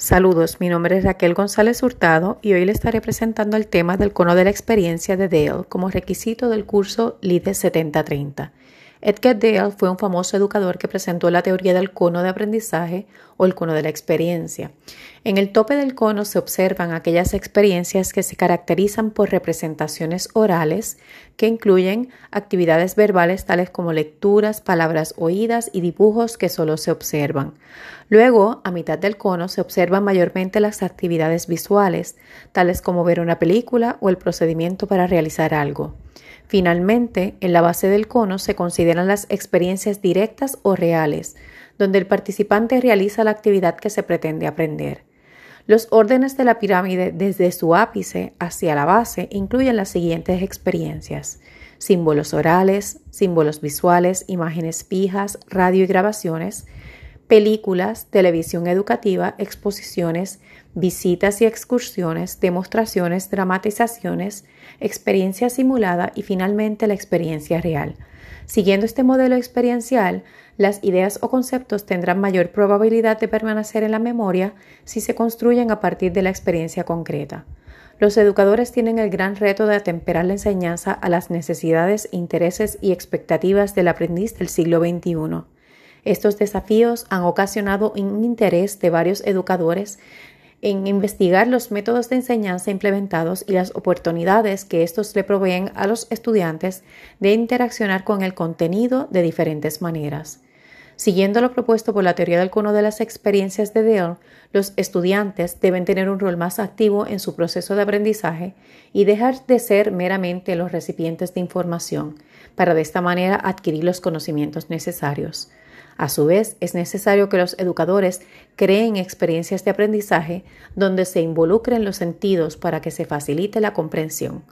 Saludos, mi nombre es Raquel González Hurtado y hoy le estaré presentando el tema del cono de la experiencia de Dale como requisito del curso LIDE 7030. Edgar Dale fue un famoso educador que presentó la teoría del cono de aprendizaje o el cono de la experiencia. En el tope del cono se observan aquellas experiencias que se caracterizan por representaciones orales que incluyen actividades verbales tales como lecturas, palabras oídas y dibujos que solo se observan. Luego, a mitad del cono se observan mayormente las actividades visuales, tales como ver una película o el procedimiento para realizar algo. Finalmente, en la base del cono se consideran las experiencias directas o reales, donde el participante realiza la actividad que se pretende aprender. Los órdenes de la pirámide desde su ápice hacia la base incluyen las siguientes experiencias. Símbolos orales, símbolos visuales, imágenes fijas, radio y grabaciones, películas, televisión educativa, exposiciones, visitas y excursiones, demostraciones, dramatizaciones, experiencia simulada y finalmente la experiencia real. Siguiendo este modelo experiencial, las ideas o conceptos tendrán mayor probabilidad de permanecer en la memoria si se construyen a partir de la experiencia concreta. Los educadores tienen el gran reto de atemperar la enseñanza a las necesidades, intereses y expectativas del aprendiz del siglo XXI. Estos desafíos han ocasionado un interés de varios educadores en investigar los métodos de enseñanza implementados y las oportunidades que estos le proveen a los estudiantes de interaccionar con el contenido de diferentes maneras. Siguiendo lo propuesto por la teoría del cono de las experiencias de Dale, los estudiantes deben tener un rol más activo en su proceso de aprendizaje y dejar de ser meramente los recipientes de información, para de esta manera adquirir los conocimientos necesarios. A su vez, es necesario que los educadores creen experiencias de aprendizaje donde se involucren los sentidos para que se facilite la comprensión.